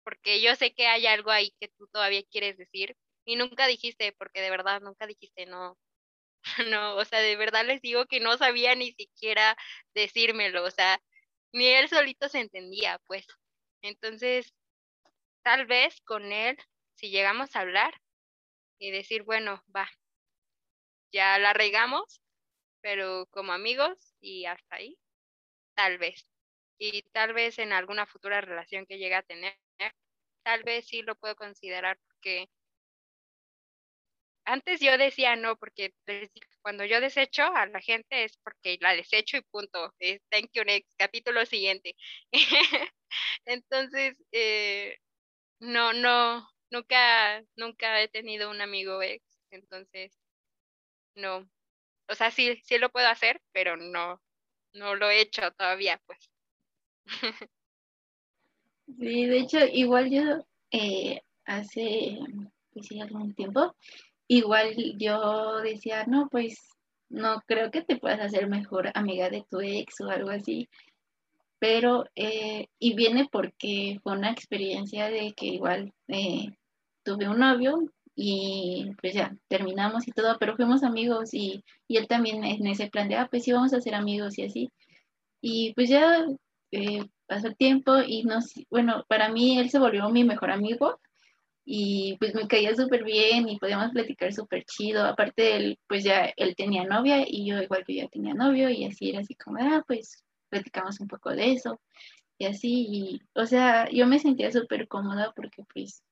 porque yo sé que hay algo ahí que tú todavía quieres decir y nunca dijiste, porque de verdad nunca dijiste, no, no, o sea, de verdad les digo que no sabía ni siquiera decírmelo, o sea, ni él solito se entendía, pues. Entonces, tal vez con él, si llegamos a hablar y decir, bueno, va, ya la regamos, pero como amigos y hasta ahí, tal vez. Y tal vez en alguna futura relación que llegue a tener, tal vez sí lo puedo considerar porque antes yo decía no, porque cuando yo desecho a la gente es porque la desecho y punto. thank you next, capítulo siguiente. Entonces, eh, no, no, nunca, nunca he tenido un amigo ex, entonces, no. O sea, sí, sí lo puedo hacer, pero no, no lo he hecho todavía, pues. Sí, de hecho, igual yo eh, hace, pues algún tiempo, igual yo decía, no, pues no creo que te puedas hacer mejor amiga de tu ex o algo así. Pero, eh, y viene porque fue una experiencia de que igual eh, tuve un novio y pues ya terminamos y todo, pero fuimos amigos y, y él también en ese plan de, ah, pues sí, vamos a ser amigos y así. Y pues ya eh, pasó el tiempo y nos, bueno, para mí él se volvió mi mejor amigo y pues me caía súper bien y podíamos platicar súper chido. Aparte, él, pues ya él tenía novia y yo igual que ya tenía novio y así era así como, ah, pues platicamos un poco de eso y así. Y, o sea, yo me sentía súper cómoda porque pues,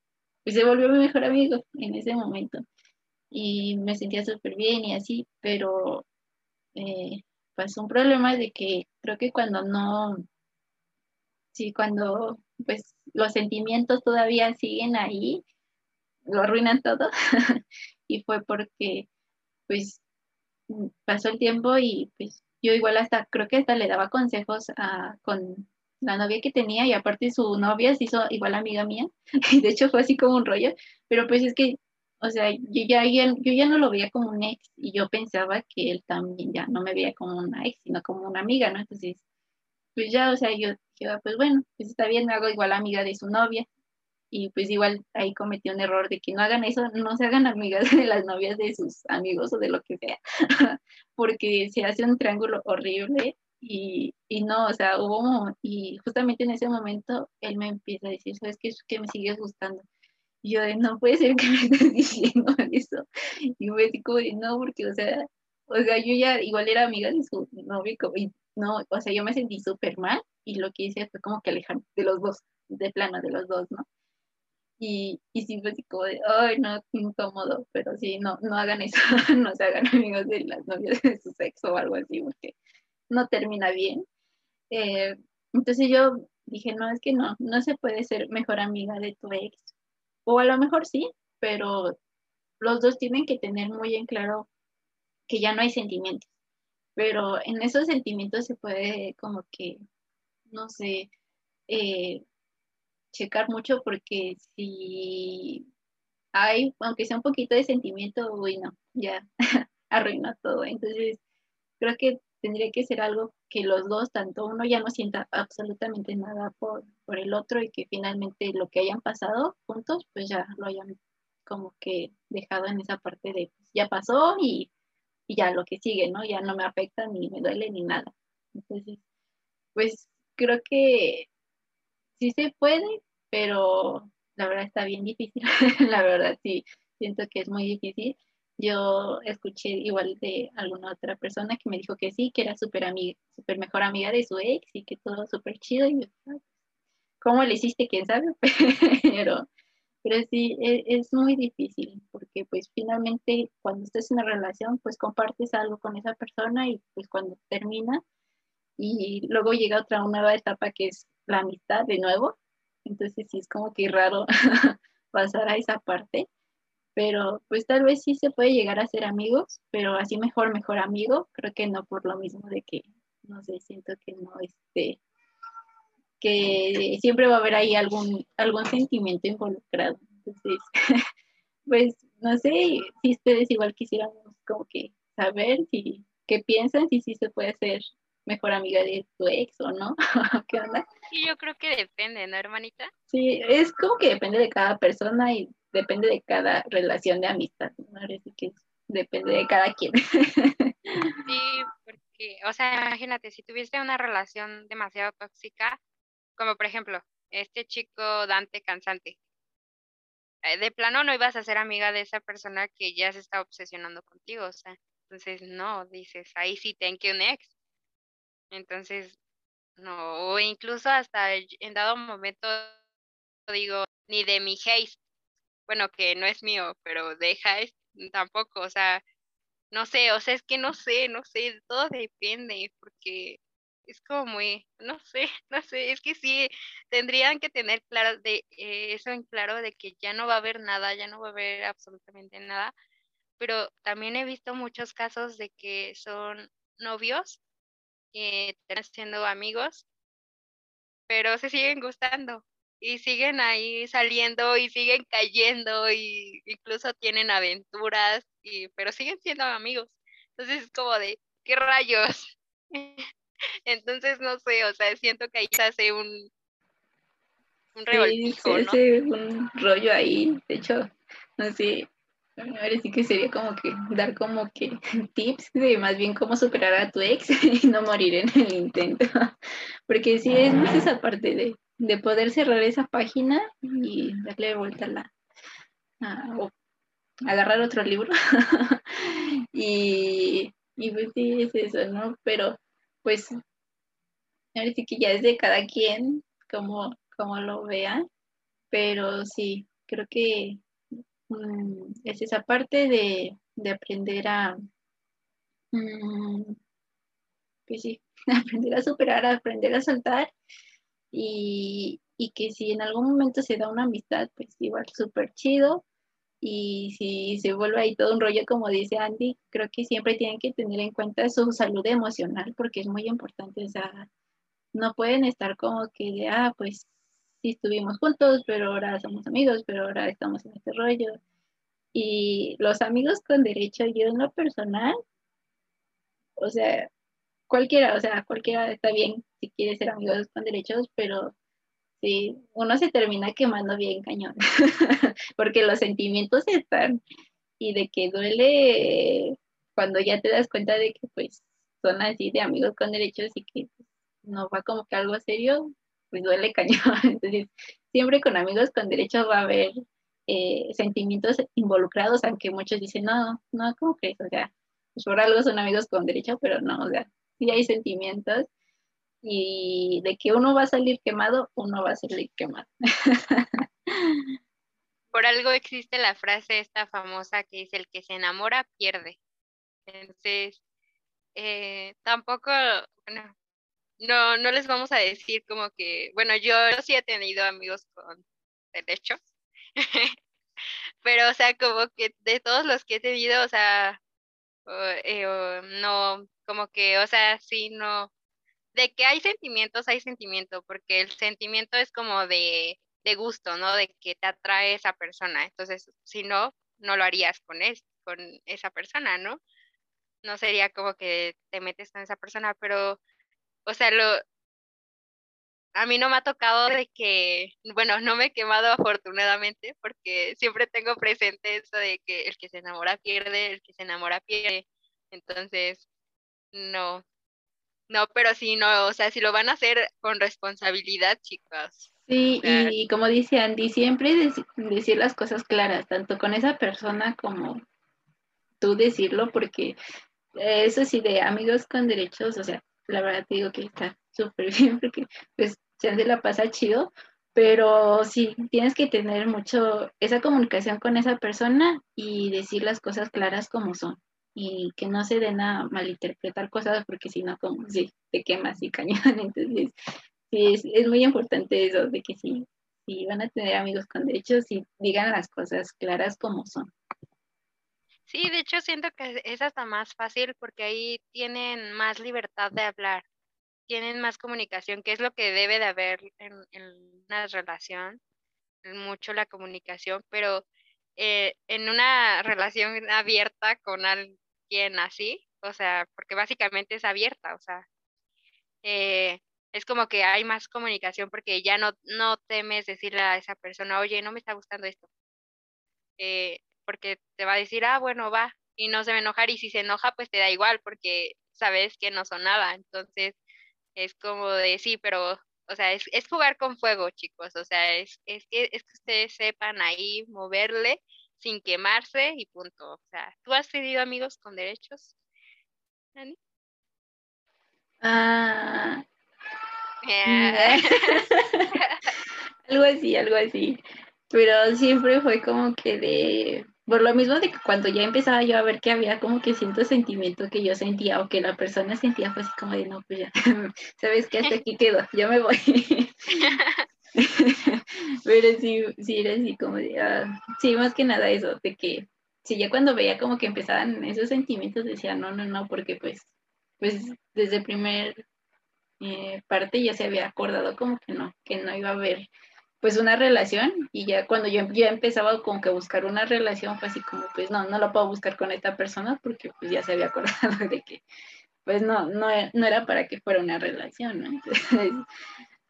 pues se volvió mi mejor amigo en ese momento y me sentía súper bien y así, pero eh, pasó un problema de que creo que cuando no, sí, cuando pues los sentimientos todavía siguen ahí, lo arruinan todo. y fue porque, pues, pasó el tiempo y pues yo igual hasta, creo que hasta le daba consejos a, con la novia que tenía y aparte su novia se hizo igual amiga mía. Y de hecho fue así como un rollo, pero pues es que, o sea, yo ya, yo ya no lo veía como un ex y yo pensaba que él también ya no me veía como una ex, sino como una amiga, ¿no? Entonces, pues ya, o sea, yo dije, pues bueno, pues está bien, me hago igual amiga de su novia. Y pues igual ahí cometí un error de que no hagan eso, no se hagan amigas de las novias de sus amigos o de lo que sea, porque se hace un triángulo horrible y, y, no, o sea, hubo, y justamente en ese momento él me empieza a decir, ¿sabes qué? Que me sigues gustando. Y yo de, no puede ser que me estés diciendo eso. Y me digo, no, porque, o sea, o sea, yo ya igual era amiga de su novio y no, o sea, yo me sentí súper mal y lo que hice fue como que alejarme de los dos, de plano de los dos, ¿no? Y, y sí fue así como de, ay, no, incómodo, pero sí, no, no hagan eso, no se hagan amigos de las novias de su sexo o algo así, porque no termina bien. Eh, entonces yo dije, no, es que no, no se puede ser mejor amiga de tu ex. O a lo mejor sí, pero los dos tienen que tener muy en claro que ya no hay sentimientos pero en esos sentimientos se puede como que, no sé, eh, checar mucho porque si hay, aunque sea un poquito de sentimiento, bueno, ya arruina todo. Entonces, creo que tendría que ser algo que los dos, tanto uno ya no sienta absolutamente nada por, por el otro y que finalmente lo que hayan pasado juntos, pues ya lo hayan como que dejado en esa parte de, pues, ya pasó y y ya lo que sigue, ¿no? Ya no me afecta ni me duele ni nada. Entonces, pues creo que sí se puede, pero la verdad está bien difícil, la verdad sí, siento que es muy difícil, yo escuché igual de alguna otra persona que me dijo que sí, que era súper amiga, súper mejor amiga de su ex y que todo súper chido. Y yo, ¿cómo le hiciste? ¿Quién sabe? pero, pero sí, es, es, muy difícil porque pues finalmente cuando estás en una relación, pues compartes algo con esa persona y pues cuando termina y luego llega otra nueva etapa que es la amistad de nuevo. Entonces sí es como que raro pasar a esa parte pero pues tal vez sí se puede llegar a ser amigos, pero así mejor, mejor amigo, creo que no por lo mismo de que, no sé, siento que no, este, que siempre va a haber ahí algún, algún sentimiento involucrado. Entonces, pues no sé si ustedes igual quisiéramos como que saber si, qué piensan, si sí se puede ser mejor amiga de tu ex o no, ¿qué onda? Sí, yo creo que depende, ¿no, hermanita? Sí, es como que depende de cada persona y depende de cada relación de amistad, ¿no? Así que depende de cada quien. Sí, porque, o sea, imagínate, si tuviste una relación demasiado tóxica, como por ejemplo, este chico Dante Cansante, eh, de plano no ibas a ser amiga de esa persona que ya se está obsesionando contigo, o sea, entonces no, dices, ahí sí, thank you next. Entonces, no, o incluso hasta en dado momento digo, ni de mi haste, bueno, que no es mío, pero deja tampoco, o sea, no sé, o sea, es que no sé, no sé, todo depende, porque es como muy, no sé, no sé, es que sí, tendrían que tener claro de eh, eso en claro de que ya no va a haber nada, ya no va a haber absolutamente nada, pero también he visto muchos casos de que son novios, que están siendo amigos, pero se siguen gustando, y siguen ahí saliendo y siguen cayendo y incluso tienen aventuras, y, pero siguen siendo amigos. Entonces es como de, ¿qué rayos? Entonces no sé, o sea, siento que ahí se hace un, un revoltijo, ¿no? un rollo ahí, de hecho, no sé, ahora sí que sería como que dar como que tips de más bien cómo superar a tu ex y no morir en el intento, porque sí es más esa parte de de poder cerrar esa página y darle vuelta a la, o agarrar otro libro. y, y pues sí, es eso, ¿no? Pero pues ahora sí que ya es de cada quien como, como lo vea, pero sí, creo que mm, es esa parte de, aprender a, mm, pues sí, aprender a superar, aprender a soltar y, que si en algún momento se da una amistad, pues igual súper chido. Y si se vuelve ahí todo un rollo, como dice Andy, creo que siempre tienen que tener en cuenta su salud emocional porque es muy importante. O sea, no pueden estar como que de, ah, pues sí estuvimos juntos, pero ahora somos amigos, pero ahora estamos en este rollo. Y los amigos con derecho, yo en lo personal, o sea, cualquiera, o sea, cualquiera está bien si quiere ser amigos con derechos, pero sí, uno se termina quemando bien cañón, porque los sentimientos están y de que duele cuando ya te das cuenta de que pues son así de amigos con derechos y que no va como que algo serio, pues duele cañón. Entonces, siempre con amigos con derechos va a haber eh, sentimientos involucrados, aunque muchos dicen, no, no, ¿cómo crees? O sea, pues por algo son amigos con derecho, pero no, o sea, sí hay sentimientos y de que uno va a salir quemado, uno va a salir quemado. Por algo existe la frase esta famosa que dice, el que se enamora pierde. Entonces, eh, tampoco, bueno, no, no les vamos a decir como que, bueno, yo sí he tenido amigos con derechos, pero o sea, como que de todos los que he tenido, o sea, eh, no, como que, o sea, sí, no, de que hay sentimientos, hay sentimiento, porque el sentimiento es como de, de gusto, ¿no? De que te atrae esa persona. Entonces, si no, no lo harías con, es, con esa persona, ¿no? No sería como que te metes con esa persona, pero, o sea, lo, a mí no me ha tocado de que, bueno, no me he quemado afortunadamente, porque siempre tengo presente eso de que el que se enamora pierde, el que se enamora pierde. Entonces, no, no, pero sí, no, o sea, si lo van a hacer con responsabilidad, chicas. Sí, y como dice Andy, siempre decir las cosas claras, tanto con esa persona como tú decirlo porque eso sí, de amigos con derechos, o sea, la verdad te digo que está súper bien porque pues se la pasa chido, pero sí, tienes que tener mucho esa comunicación con esa persona y decir las cosas claras como son y que no se den a malinterpretar cosas porque si no, como sí, te quemas y cañón. Entonces, sí, es, muy importante eso, de que sí, si van a tener amigos con derechos, y digan las cosas claras como son. Sí, de hecho siento que es hasta más fácil porque ahí tienen más libertad de hablar, tienen más comunicación, que es lo que debe de haber en, una relación, mucho la comunicación, pero eh, en una relación abierta con alguien así, o sea, porque básicamente es abierta, o sea, eh, es como que hay más comunicación porque ya no, no temes decirle a esa persona, oye, no me está gustando esto. Eh, porque te va a decir, ah, bueno, va, y no se va a enojar, y si se enoja, pues te da igual, porque sabes que no son nada. Entonces, es como de sí, pero, o sea, es, es jugar con fuego, chicos. O sea, es, es, que, es que ustedes sepan ahí moverle sin quemarse y punto. O sea, ¿tú has tenido amigos con derechos, Dani? Ah. algo así, algo así. Pero siempre fue como que de por lo mismo de que cuando ya empezaba yo a ver que había como que cierto sentimiento que yo sentía o que la persona sentía, fue así como de no, pues ya, sabes que hasta aquí quedo, yo me voy. Pero sí, sí era así como ah, sí, más que nada eso, de que sí, ya cuando veía como que empezaban esos sentimientos decía, no, no, no, porque pues, pues desde primer eh, parte ya se había acordado como que no, que no iba a haber pues una relación y ya cuando yo ya empezaba como que a buscar una relación fue así como pues no, no lo puedo buscar con esta persona porque pues ya se había acordado de que pues no, no, no era para que fuera una relación, ¿no?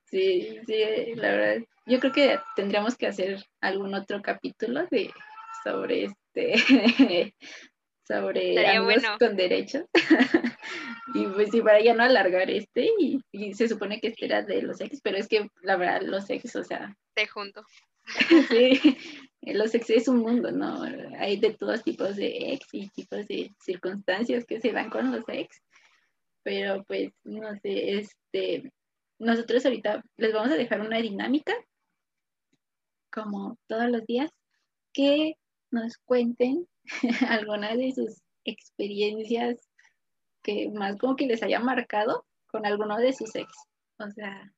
sí, sí, la verdad, yo creo que tendríamos que hacer algún otro capítulo de sobre este sobre amigos con derechos. y pues sí, para ya no alargar este, y, se supone que este era de los ex, pero es que la verdad, los ex, o sea. Te junto. sí, los ex es un mundo, ¿no? Hay de todos tipos de ex y tipos de circunstancias que se dan con los ex. Pero pues, no sé, este, nosotros ahorita les vamos a dejar una dinámica, como todos los días, que nos cuenten algunas de sus experiencias que más como que les haya marcado con alguno de sus ex. O sea,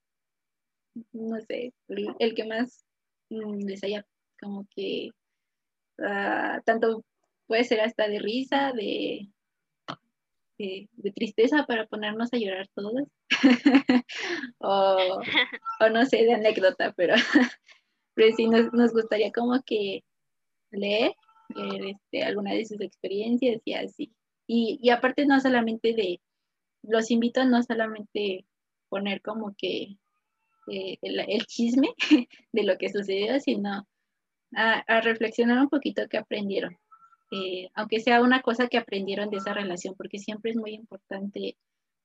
no sé, el, que más mm, les haya como que ah, tanto puede ser hasta de risa, de, de, tristeza para ponernos a llorar todos. o, no sé, de anécdota, pero, pero sí nos, nos gustaría como que leer este, alguna de sus experiencias y así. Y, aparte no solamente de, los invito a no solamente poner como que eh, el, chisme de lo que sucedió, sino a, reflexionar un poquito qué aprendieron. Eh, aunque sea una cosa que aprendieron de esa relación, porque siempre es muy importante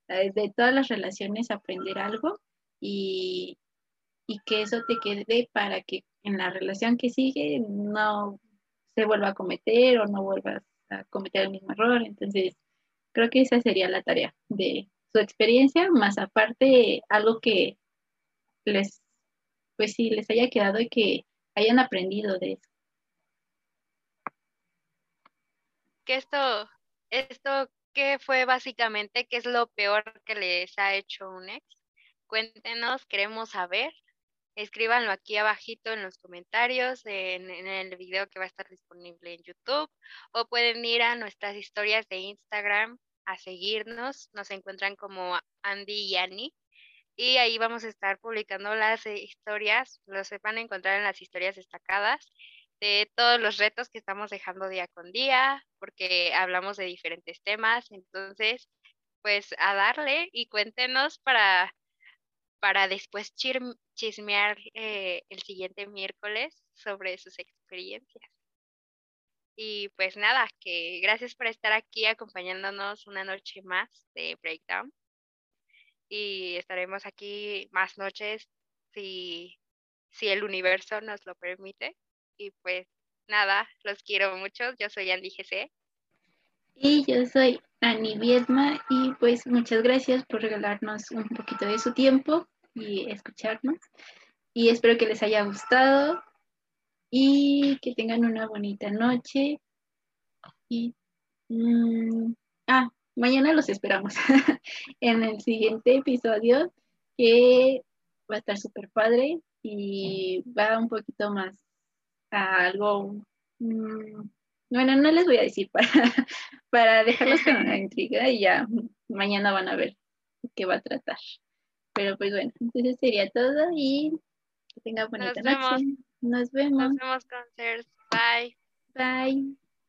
eh, de todas las relaciones aprender algo y, y que eso te quede para que en la relación que sigue no se vuelva a cometer o no vuelvas a cometer el mismo error. Entonces, creo que esa sería la tarea de su experiencia, más aparte algo que les, pues sí, les haya quedado y que hayan aprendido de eso. Que esto, esto, ¿qué fue básicamente? ¿Qué es lo peor que les ha hecho un ex? Cuéntenos, queremos saber. Escríbanlo aquí abajito en los comentarios, en, el video que va a estar disponible en YouTube, o pueden ir a nuestras historias de Instagram a seguirnos, nos encuentran como Andy y Annie, y ahí vamos a estar publicando las historias, los van a encontrar en las historias destacadas de todos los retos que estamos dejando día con día, porque hablamos de diferentes temas, entonces, pues a darle y cuéntenos para para después chismear eh, el siguiente miércoles sobre sus experiencias. Y pues nada, que gracias por estar aquí acompañándonos una noche más de Breakdown. Y estaremos aquí más noches si, si el universo nos lo permite. Y pues nada, los quiero mucho. Yo soy Andy GC. Y yo soy Ani Viedma y pues muchas gracias por regalarnos un poquito de su tiempo y escucharnos. Y espero que les haya gustado y que tengan una bonita noche. Y mm, ah, mañana los esperamos en el siguiente episodio que va a estar súper padre y va un poquito más algo mm, bueno, no les voy a decir para, para dejarlos con la intriga y ya mañana van a ver qué va a tratar. Pero pues bueno, entonces sería todo y que tengan bonita noche. Nos vemos. Nos vemos, Bye. Bye.